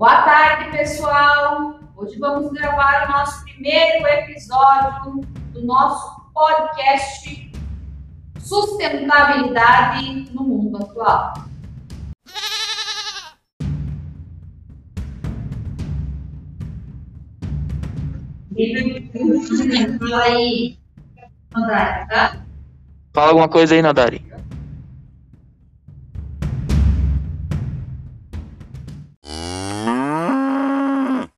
Boa tarde, pessoal! Hoje vamos gravar o nosso primeiro episódio do nosso podcast Sustentabilidade no Mundo Atual. Fala aí, Nadari, tá? Fala alguma coisa aí, Nadari.